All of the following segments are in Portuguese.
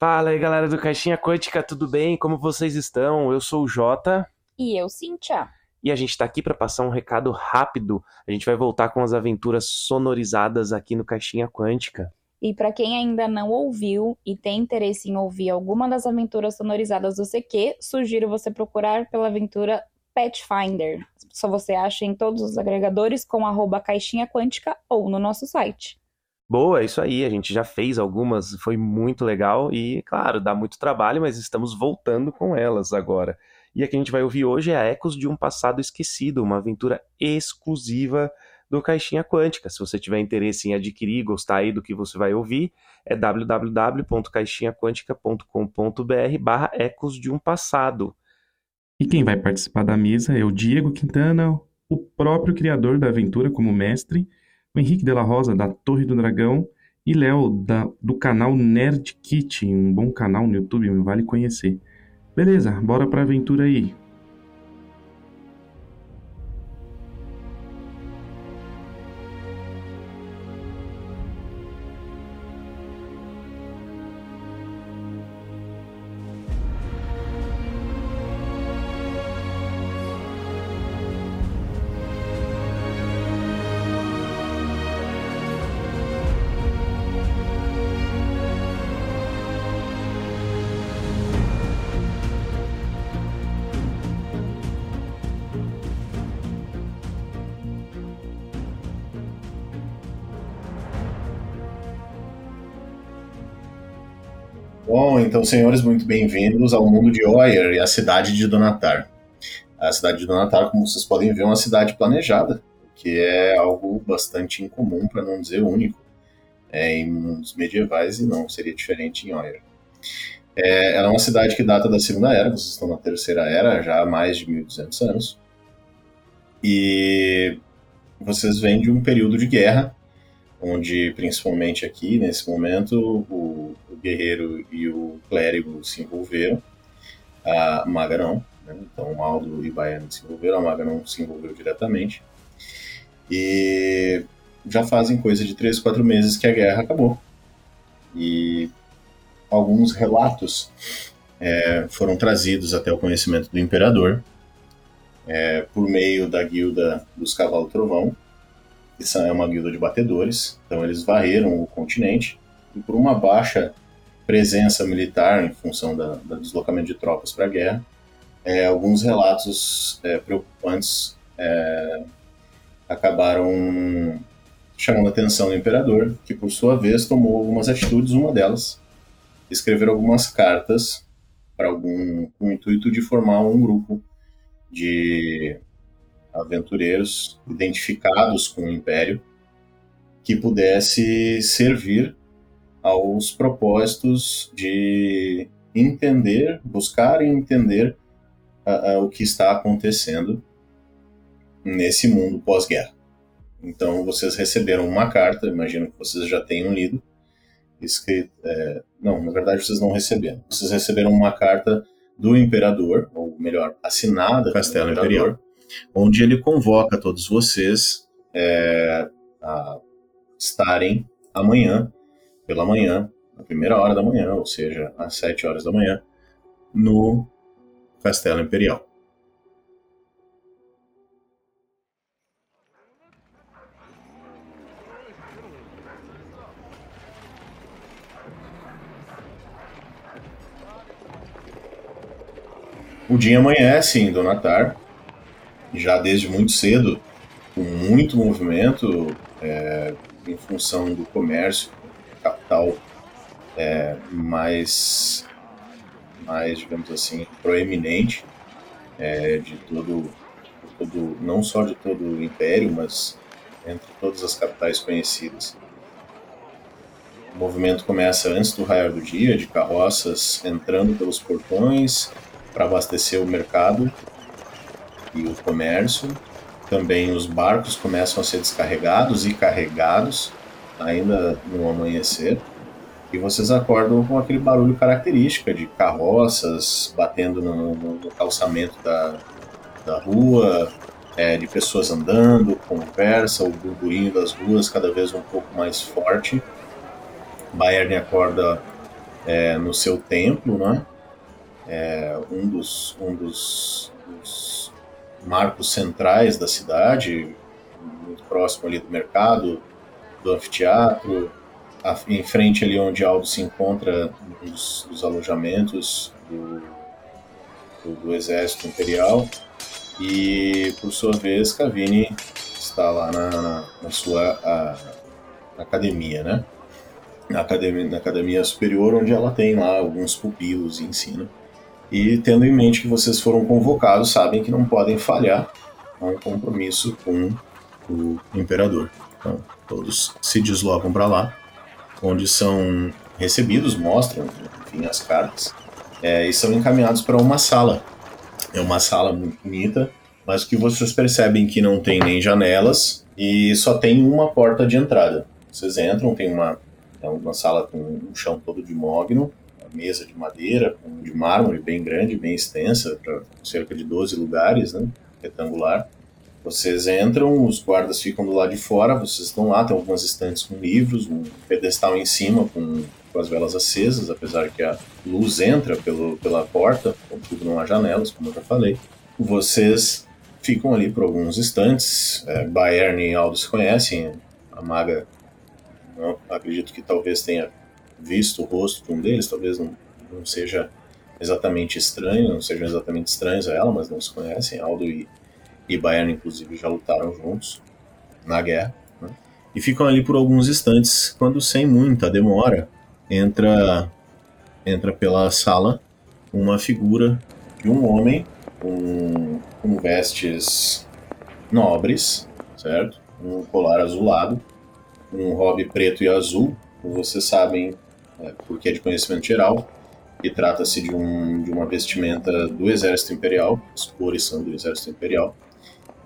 Fala aí, galera do Caixinha Quântica, tudo bem? Como vocês estão? Eu sou o Jota. E eu, Cintia. E a gente tá aqui para passar um recado rápido. A gente vai voltar com as aventuras sonorizadas aqui no Caixinha Quântica. E para quem ainda não ouviu e tem interesse em ouvir alguma das aventuras sonorizadas do CQ, sugiro você procurar pela aventura Pathfinder. Só você acha em todos os agregadores com arroba caixinha quântica ou no nosso site. Boa, é isso aí. A gente já fez algumas, foi muito legal e, claro, dá muito trabalho, mas estamos voltando com elas agora. E a que a gente vai ouvir hoje é a Ecos de um Passado Esquecido, uma aventura exclusiva do Caixinha Quântica. Se você tiver interesse em adquirir, gostar aí do que você vai ouvir, é www.caixinhaquântica.com.br barra Ecos de um Passado. E quem vai participar da mesa é o Diego Quintana, o próprio criador da aventura como mestre, o Henrique de la Rosa, da Torre do Dragão, e Léo, do canal Nerd Kit, um bom canal no YouTube, me vale conhecer. Beleza, bora pra aventura aí. Bom, então, senhores, muito bem-vindos ao mundo de Oyer e à cidade de Donatar. A cidade de Donatar, como vocês podem ver, é uma cidade planejada, que é algo bastante incomum, para não dizer único, é, em mundos medievais e não seria diferente em Oyer. É, ela é uma cidade que data da Segunda Era, vocês estão na Terceira Era, já há mais de 1200 anos. E vocês vêm de um período de guerra onde principalmente aqui nesse momento o, o guerreiro e o clérigo se envolveram, a maga não, né? então Aldo e Baiano se envolveram, a maga não se envolveu diretamente e já fazem coisa de três, quatro meses que a guerra acabou e alguns relatos é, foram trazidos até o conhecimento do imperador é, por meio da guilda dos Cavalos Trovão que é uma guilda de batedores, então eles varreram o continente e por uma baixa presença militar em função da, do deslocamento de tropas para a guerra, é, alguns relatos é, preocupantes é, acabaram chamando a atenção do imperador, que por sua vez tomou algumas atitudes, uma delas escrever algumas cartas para algum com o intuito de formar um grupo de aventureiros identificados com o Império que pudesse servir aos propósitos de entender, buscar entender uh, uh, o que está acontecendo nesse mundo pós-guerra. Então vocês receberam uma carta, imagino que vocês já tenham lido, escrita, é, não, na verdade vocês não receberam. Vocês receberam uma carta do imperador, ou melhor, assinada Castelo Imperial, onde ele convoca todos vocês é, a estarem amanhã, pela manhã, na primeira hora da manhã, ou seja, às sete horas da manhã, no Castelo Imperial. O dia amanhece em Donatar, já desde muito cedo, com muito movimento é, em função do comércio, capital é, mais, mais, digamos assim, proeminente é, de todo, todo, não só de todo o império, mas entre todas as capitais conhecidas. O movimento começa antes do raiar do dia, de carroças entrando pelos portões para abastecer o mercado e o comércio. Também os barcos começam a ser descarregados e carregados, ainda no amanhecer. E vocês acordam com aquele barulho característico de carroças batendo no, no, calçamento da, da rua, é, de pessoas andando, conversa, o burburinho das ruas cada vez um pouco mais forte. Bayern acorda é, no seu templo, né? É, um dos, um dos, dos marcos centrais da cidade, muito próximo ali do mercado, do anfiteatro, em frente ali onde Aldo se encontra, dos, dos alojamentos do, do, do, exército imperial, e por sua vez Cavini está lá na, na, na sua a, na academia, né? Na academia, na academia superior, onde ela tem lá alguns pupilos e ensina. E tendo em mente que vocês foram convocados, sabem que não podem falhar a um compromisso com o imperador. Então, todos se deslocam para lá, onde são recebidos, mostram, enfim, as cartas, é, e são encaminhados para uma sala. É uma sala muito bonita, mas que vocês percebem que não tem nem janelas e só tem uma porta de entrada. Vocês entram, tem uma, é uma sala com um chão todo de mogno, mesa de madeira, de mármore bem grande, bem extensa, para cerca de 12 lugares, né, retangular. Vocês entram, os guardas ficam do lado de fora, vocês estão lá, tem algumas estantes com livros, um pedestal em cima com, com as velas acesas, apesar que a luz entra pelo, pela porta, contudo não há janelas, como eu já falei. Vocês ficam ali por alguns instantes. É, Bayern e Aldo se conhecem, a maga acredito que talvez tenha visto o rosto de um deles, talvez não, não seja exatamente estranho, não sejam exatamente estranhos a ela, mas não se conhecem. Aldo e e Bayern, inclusive, já lutaram juntos na guerra. Né? E ficam ali por alguns instantes, quando, sem muita demora, entra, entra pela sala uma figura de um homem com, com vestes nobres, certo? Um colar azulado, um hobby preto e azul, como vocês sabem, é, porque é de conhecimento geral, e trata-se de, um, de uma vestimenta do Exército Imperial, as cores são do Exército Imperial,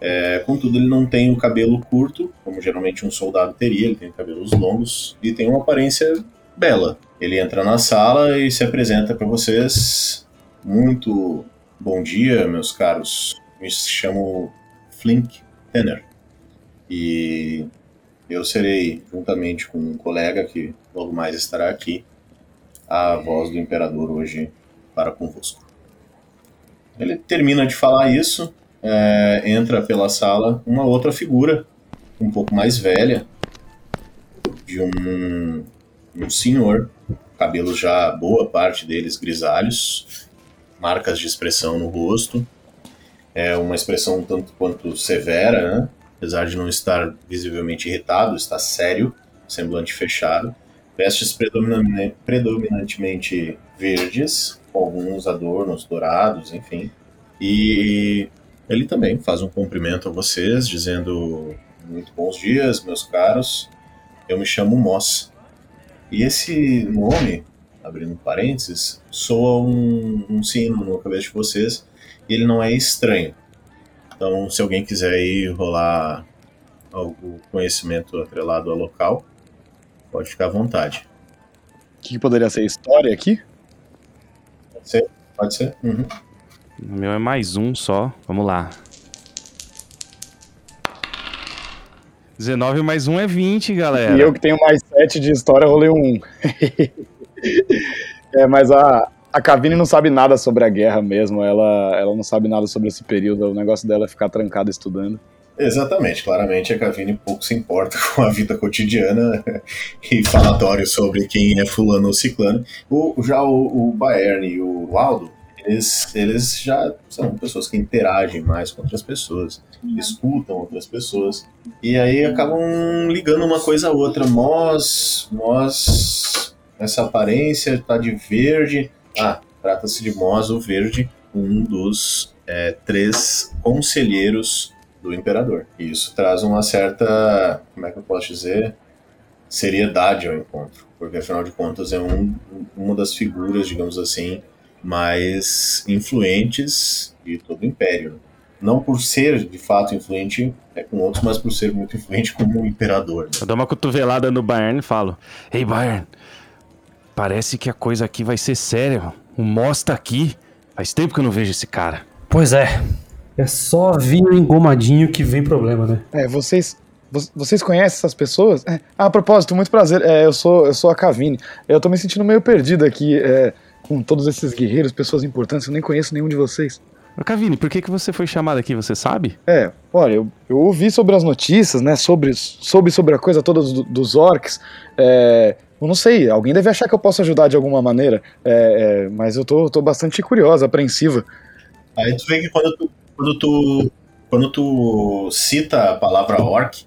é, contudo, ele não tem o cabelo curto, como geralmente um soldado teria, ele tem cabelos longos e tem uma aparência bela. Ele entra na sala e se apresenta para vocês. Muito bom dia, meus caros. Me chamo Flink Tenner e eu serei, juntamente com um colega que logo mais estará aqui, a voz do imperador hoje para convosco. Ele termina de falar isso é, entra pela sala uma outra figura, um pouco mais velha, de um, um senhor, cabelos já, boa parte deles grisalhos, marcas de expressão no rosto, é uma expressão tanto quanto severa, né? apesar de não estar visivelmente irritado, está sério, semblante fechado, vestes predominantemente, verdes, com alguns adornos dourados, enfim, e ele também faz um cumprimento a vocês, dizendo muito bons dias, meus caros. Eu me chamo Moss. E esse nome, abrindo parênteses, soa um, um sino no cabeça de vocês e ele não é estranho. Então, se alguém quiser ir rolar algum conhecimento atrelado ao local, pode ficar à vontade. O que poderia ser história aqui? Pode ser, pode ser. Uhum. O meu é mais um só. Vamos lá. 19 mais um é 20, galera. E eu que tenho mais 7 de história, rolei um. é, mas a, a Cavini não sabe nada sobre a guerra mesmo. Ela, ela não sabe nada sobre esse período. O negócio dela é ficar trancada estudando. Exatamente, claramente a Cavini pouco se importa com a vida cotidiana e falatório sobre quem é fulano ou ciclano. O, já o, o Bayern e o Aldo eles, eles já são pessoas que interagem mais com outras pessoas, uhum. escutam outras pessoas, e aí acabam ligando uma coisa a outra. Nós, nós, essa aparência tá de verde. Ah, trata-se de Mós, o verde, um dos é, três conselheiros do imperador. E isso traz uma certa, como é que eu posso dizer, seriedade ao encontro, porque afinal de contas é um, uma das figuras, digamos assim, mais influentes de todo o Império. Não por ser de fato influente é, com outros, mas por ser muito influente como um imperador. Né? Eu dou uma cotovelada no Bayern e falo: Ei, Bayern, parece que a coisa aqui vai ser séria. O Moss tá aqui. Faz tempo que eu não vejo esse cara. Pois é. É só vinho engomadinho que vem problema, né? É, vocês, vocês conhecem essas pessoas? É, ah, a propósito, muito prazer. É, eu sou eu sou a Cavine. Eu tô me sentindo meio perdido aqui é, com todos esses guerreiros, pessoas importantes. Eu nem conheço nenhum de vocês. Cavine, por que, que você foi chamado aqui, você sabe? É, olha, eu, eu ouvi sobre as notícias, né, sobre, sobre, sobre a coisa toda do, dos orcs, é, eu não sei, alguém deve achar que eu posso ajudar de alguma maneira, é, é, mas eu tô, tô bastante curiosa, apreensiva. Aí tu vê que quando tu, quando tu, quando tu cita a palavra orc,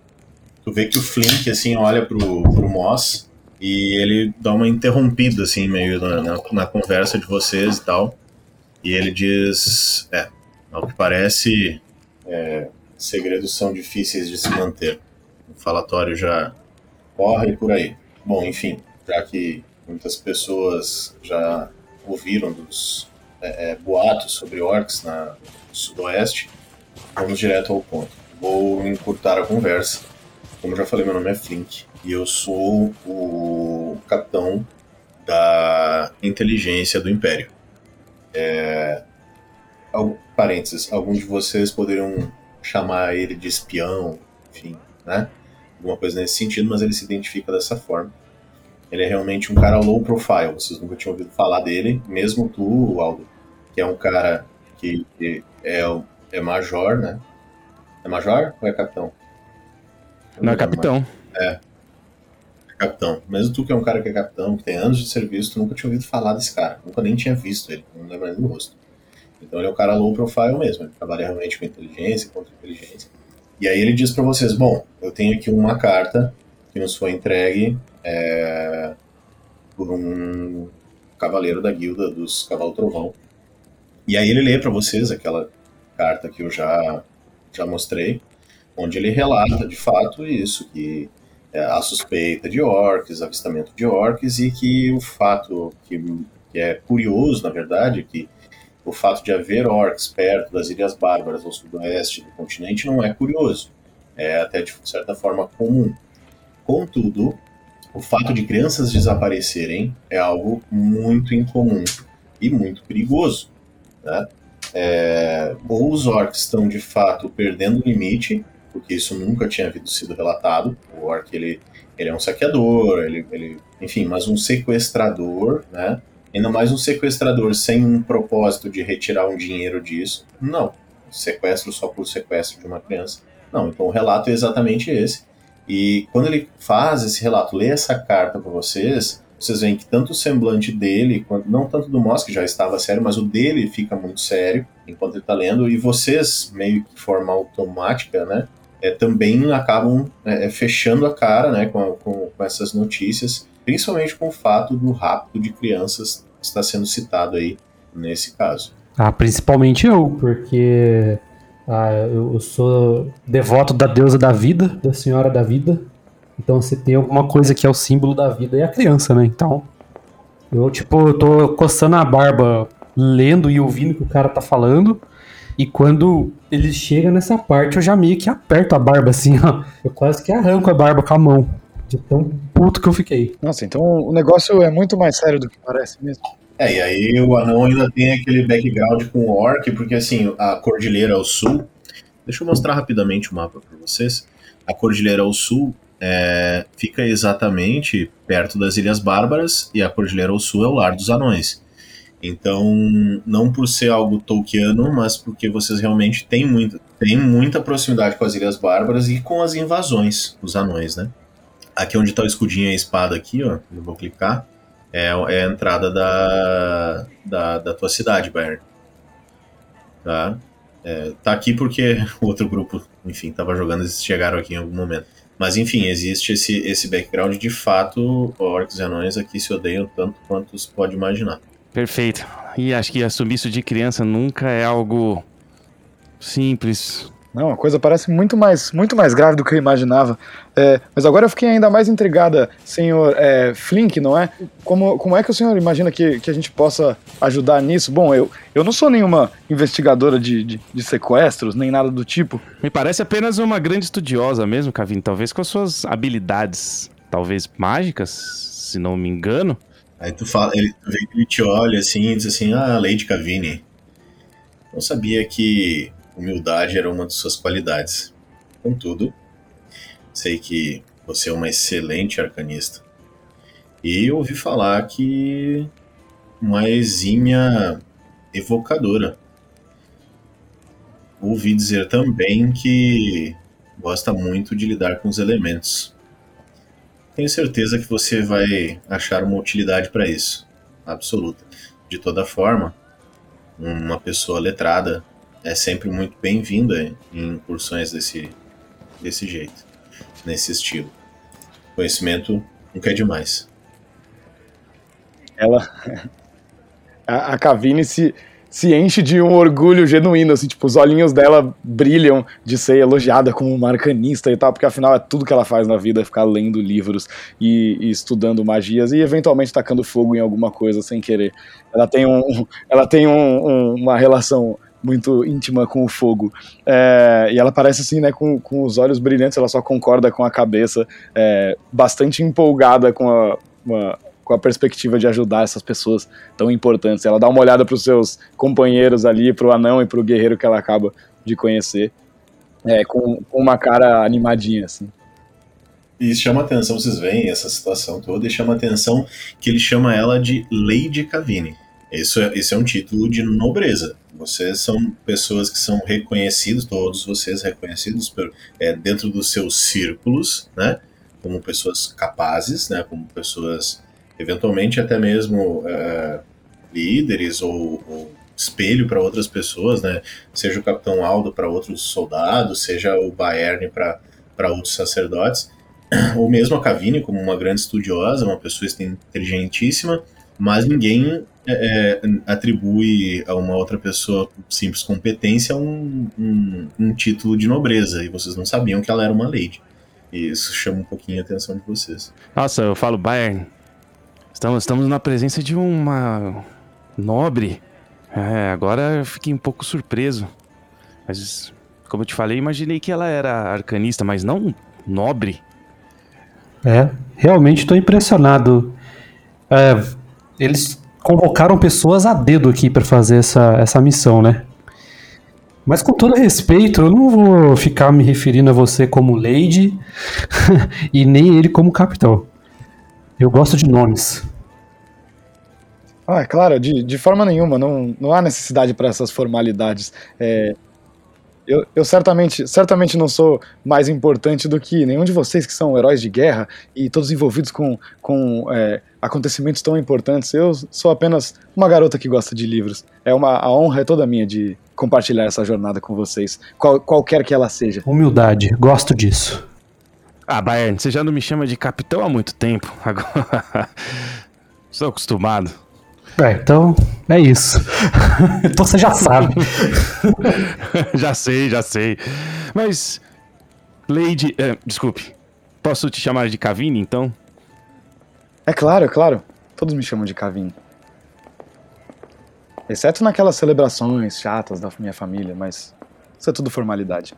tu vê que o Flink, assim, olha pro, pro Moss e ele dá uma interrompida, assim, meio na, na, na conversa de vocês e tal. E ele diz: É, ao que parece, é, segredos são difíceis de se manter. O falatório já corre por aí. Bom, enfim, já que muitas pessoas já ouviram dos é, é, boatos sobre orcs na, no sudoeste, vamos direto ao ponto. Vou encurtar a conversa. Como já falei, meu nome é Flink e eu sou o capitão da inteligência do Império. É, parênteses, alguns de vocês poderiam chamar ele de espião, enfim, né? Alguma coisa nesse sentido, mas ele se identifica dessa forma. Ele é realmente um cara low profile, vocês nunca tinham ouvido falar dele, mesmo tu, Aldo, que é um cara que, que é, é major, né? É major ou é capitão? Não, é capitão. É, capitão. Mesmo tu que é um cara que é capitão, que tem anos de serviço, tu nunca tinha ouvido falar desse cara. Nunca nem tinha visto ele, não lembro nem do rosto. Então ele é um cara low profile mesmo, ele trabalha realmente com inteligência, contra inteligência. E aí ele diz para vocês, bom, eu tenho aqui uma carta que nos foi entregue é, por um cavaleiro da guilda dos Cavalo Trovão. E aí ele lê para vocês aquela carta que eu já, já mostrei, onde ele relata de fato isso, que é, a suspeita de orcs, avistamento de orcs, e que o fato que, que é curioso, na verdade, que o fato de haver orcs perto das Ilhas Bárbaras ao sudoeste do continente não é curioso, é até de certa forma comum. Contudo, o fato de crianças desaparecerem é algo muito incomum e muito perigoso. Né? É, ou os orcs estão de fato perdendo o limite, porque isso nunca tinha sido relatado. O orc ele, ele é um saqueador, ele, ele, enfim, mas um sequestrador, né? Ainda mais um sequestrador sem um propósito de retirar um dinheiro disso. Não. Sequestro só por sequestro de uma criança. Não, então o relato é exatamente esse. E quando ele faz esse relato, lê essa carta para vocês, vocês veem que tanto o semblante dele, não tanto do Moss, que já estava sério, mas o dele fica muito sério enquanto ele está lendo, e vocês, meio que de forma automática, né, é, também acabam é, é, fechando a cara né, com, com, com, essas notícias, principalmente com o fato do rapto de crianças está sendo citado aí nesse caso. Ah, principalmente eu, porque ah, eu sou devoto da deusa da vida, da senhora da vida. Então se tem alguma coisa que é o símbolo da vida é a criança, né? Então eu tipo, eu tô coçando a barba lendo e ouvindo o que o cara tá falando. E quando ele chega nessa parte, eu já meio que aperto a barba assim, ó. Eu quase que arranco a barba com a mão. De tão puto que eu fiquei. Nossa, então o negócio é muito mais sério do que parece mesmo. É, e aí o anão ainda tem aquele background com o orc, porque assim, a cordilheira ao sul. Deixa eu mostrar rapidamente o mapa para vocês. A cordilheira ao sul é, fica exatamente perto das Ilhas Bárbaras e a cordilheira ao sul é o lar dos anões. Então, não por ser algo tolkiano, mas porque vocês realmente têm, muito, têm muita proximidade com as Ilhas Bárbaras e com as invasões dos anões, né? Aqui onde está o escudinho e a espada aqui, ó, eu vou clicar, é, é a entrada da, da, da tua cidade, Bayern. Tá? É, tá aqui porque o outro grupo, enfim, estava jogando, eles chegaram aqui em algum momento. Mas enfim, existe esse, esse background de fato, orcs e anões aqui se odeiam tanto quanto se pode imaginar. Perfeito. E acho que assumir isso de criança nunca é algo simples. Não, a coisa parece muito mais, muito mais grave do que eu imaginava. É, mas agora eu fiquei ainda mais intrigada, senhor é, Flink, não é? Como, como é que o senhor imagina que, que a gente possa ajudar nisso? Bom, eu, eu não sou nenhuma investigadora de, de, de sequestros, nem nada do tipo. Me parece apenas uma grande estudiosa mesmo, Cavin. Talvez com as suas habilidades, talvez mágicas, se não me engano. Aí tu fala, ele, ele te olha assim e diz assim, ah, Lady Cavini. Não sabia que humildade era uma de suas qualidades. Contudo, sei que você é uma excelente arcanista. E ouvi falar que uma exímia evocadora. Ouvi dizer também que gosta muito de lidar com os elementos. Tenho certeza que você vai achar uma utilidade para isso, absoluta. De toda forma, uma pessoa letrada é sempre muito bem-vinda em incursões desse, desse jeito, nesse estilo. Conhecimento nunca é demais. Ela. A, Cavine se, se enche de um orgulho genuíno, assim, tipo, os olhinhos dela brilham de ser elogiada como uma arcanista e tal, porque afinal é tudo que ela faz na vida, é ficar lendo livros e, e estudando magias e eventualmente tacando fogo em alguma coisa sem querer. Ela tem, um, ela tem um, um, uma relação muito íntima com o fogo. É, e ela parece assim, né, com, com os olhos brilhantes, ela só concorda com a cabeça, é, bastante empolgada com a, uma, com a perspectiva de ajudar essas pessoas tão importantes. Ela dá uma olhada para os seus companheiros ali, para o anão e para o guerreiro que ela acaba de conhecer, é, com, com uma cara animadinha, assim. E chama atenção, vocês veem essa situação toda, e chama atenção que ele chama ela de Lady Cavini. Isso é, isso é um título de nobreza. Vocês são pessoas que são reconhecidos, todos vocês reconhecidos por, é, dentro dos seus círculos, né? Como pessoas capazes, né? Como pessoas eventualmente até mesmo é, líderes ou, ou espelho para outras pessoas, né? Seja o Capitão Aldo para outros soldados, seja o Baerne para outros sacerdotes, ou mesmo a Cavini como uma grande estudiosa, uma pessoa inteligentíssima, mas ninguém é, é, atribui a uma outra pessoa simples competência um, um, um, título de nobreza, e vocês não sabiam que ela era uma lady. E isso chama um pouquinho a atenção de vocês. Nossa, eu falo Bayern, Estamos, estamos na presença de uma nobre. É, agora eu fiquei um pouco surpreso. Mas, como eu te falei, imaginei que ela era arcanista, mas não nobre. É, realmente estou impressionado. É, eles convocaram pessoas a dedo aqui para fazer essa, essa missão, né? Mas com todo respeito, eu não vou ficar me referindo a você como Lady e nem ele como capitão. Eu gosto de nomes. Ah, é claro, de, de forma nenhuma, não, não há necessidade para essas formalidades. É, eu, eu, certamente, certamente não sou mais importante do que nenhum de vocês que são heróis de guerra e todos envolvidos com, com é, acontecimentos tão importantes. Eu sou apenas uma garota que gosta de livros. É uma a honra é toda minha de compartilhar essa jornada com vocês, qual, qualquer que ela seja. Humildade, gosto disso. Ah, Bayern, você já não me chama de capitão há muito tempo. Agora. Estou acostumado. É, então é isso. então você já sabe. já sei, já sei. Mas, Lady. É, desculpe. Posso te chamar de Cavini, então? É claro, é claro. Todos me chamam de Cavini. Exceto naquelas celebrações chatas da minha família, mas isso é tudo formalidade.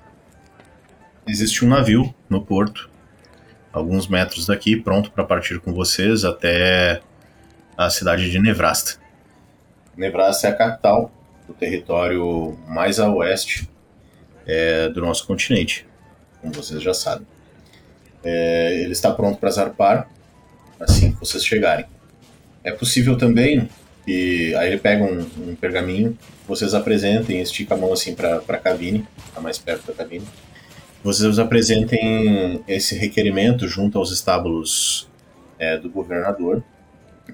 Existe um navio no porto alguns metros daqui, pronto para partir com vocês até a cidade de Nevrasta. Nevrasta é a capital do território mais a oeste é, do nosso continente, como vocês já sabem. É, ele está pronto para zarpar assim que vocês chegarem. É possível também que aí ele pega um, um pergaminho, vocês apresentem, estica a mão assim para a cabine, está mais perto da cabine vocês apresentem esse requerimento junto aos estábulos é, do governador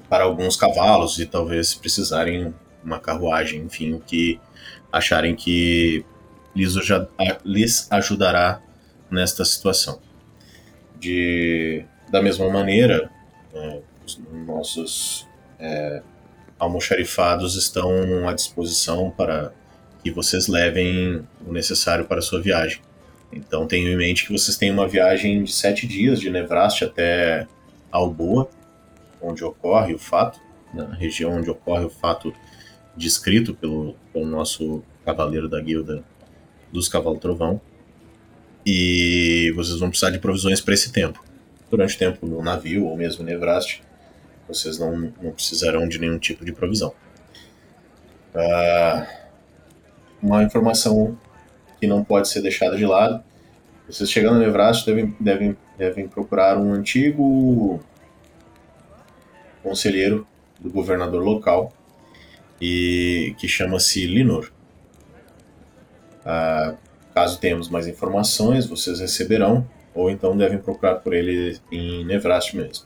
para alguns cavalos e talvez precisarem uma carruagem, enfim, o que acharem que lhes, lhes ajudará nesta situação. De, da mesma maneira, é, os nossos é, almoxarifados estão à disposição para que vocês levem o necessário para a sua viagem. Então tenham em mente que vocês têm uma viagem de sete dias de Nevraste até Alboa, onde ocorre o fato, na região onde ocorre o fato descrito pelo, pelo nosso cavaleiro da guilda dos Cavalo Trovão. E vocês vão precisar de provisões para esse tempo. Durante o tempo no navio ou mesmo Nevraste, vocês não, não precisarão de nenhum tipo de provisão. Uh, uma informação que não pode ser deixada de lado. Vocês chegando no Nevrasto devem, devem devem procurar um antigo conselheiro do governador local e que chama-se Linor. Ah, caso tenhamos mais informações, vocês receberão ou então devem procurar por ele em Nevrast mesmo.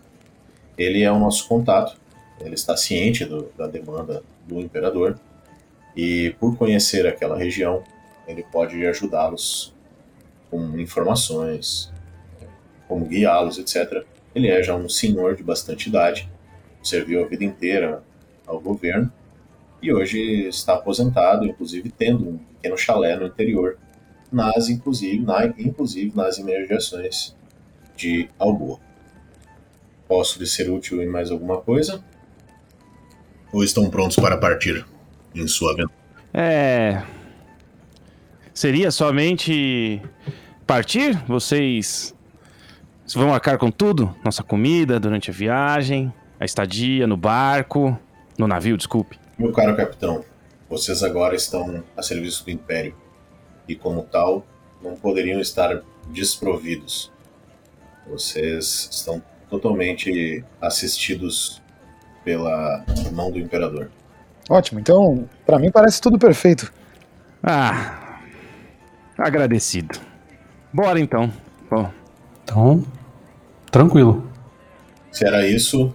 Ele é o nosso contato, ele está ciente do, da demanda do imperador e por conhecer aquela região, ele pode ajudá-los com informações, como guiá-los, etc. Ele é já um senhor de bastante idade, serviu a vida inteira ao governo e hoje está aposentado, inclusive tendo um pequeno chalé no interior, nas inclusive, na, inclusive nas imediações de Alboa. Posso lhe ser útil em mais alguma coisa? Ou estão prontos para partir em sua aventura? É. Seria somente partir? Vocês vão arcar com tudo? Nossa comida durante a viagem, a estadia no barco, no navio, desculpe. Meu caro capitão, vocês agora estão a serviço do Império e, como tal, não poderiam estar desprovidos. Vocês estão totalmente assistidos pela mão do Imperador. Ótimo, então, para mim parece tudo perfeito. Ah, agradecido. Bora então. Bom, Então, tranquilo. Se era isso,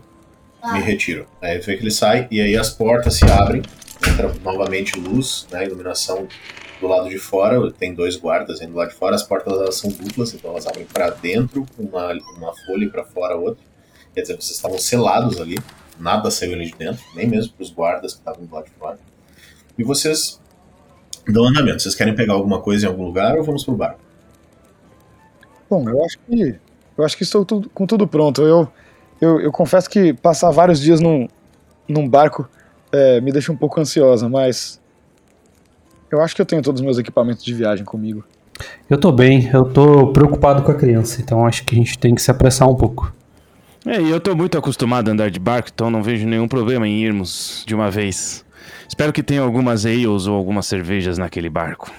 me retiro. Aí vê que ele sai e aí as portas se abrem, entra novamente luz, né, iluminação do lado de fora, tem dois guardas indo do lado de fora, as portas elas são duplas, então elas abrem para dentro uma, uma folha e para fora outra. Quer dizer, vocês estavam selados ali, nada saiu ali de dentro, nem mesmo para os guardas que estavam do lado de fora. E vocês dão andamento. Vocês querem pegar alguma coisa em algum lugar ou vamos pro barco? Bom, eu acho que eu acho que estou tudo- com tudo pronto. Eu, eu, eu confesso que passar vários dias num, num barco é, me deixa um pouco ansiosa, mas eu acho que eu tenho todos os meus equipamentos de viagem comigo. Eu tô bem, eu tô preocupado com a criança, então acho que a gente tem que se apressar um pouco. É, e eu tô muito acostumado a andar de barco, então não vejo nenhum problema em irmos de uma vez. Espero que tenha algumas ales ou algumas cervejas naquele barco.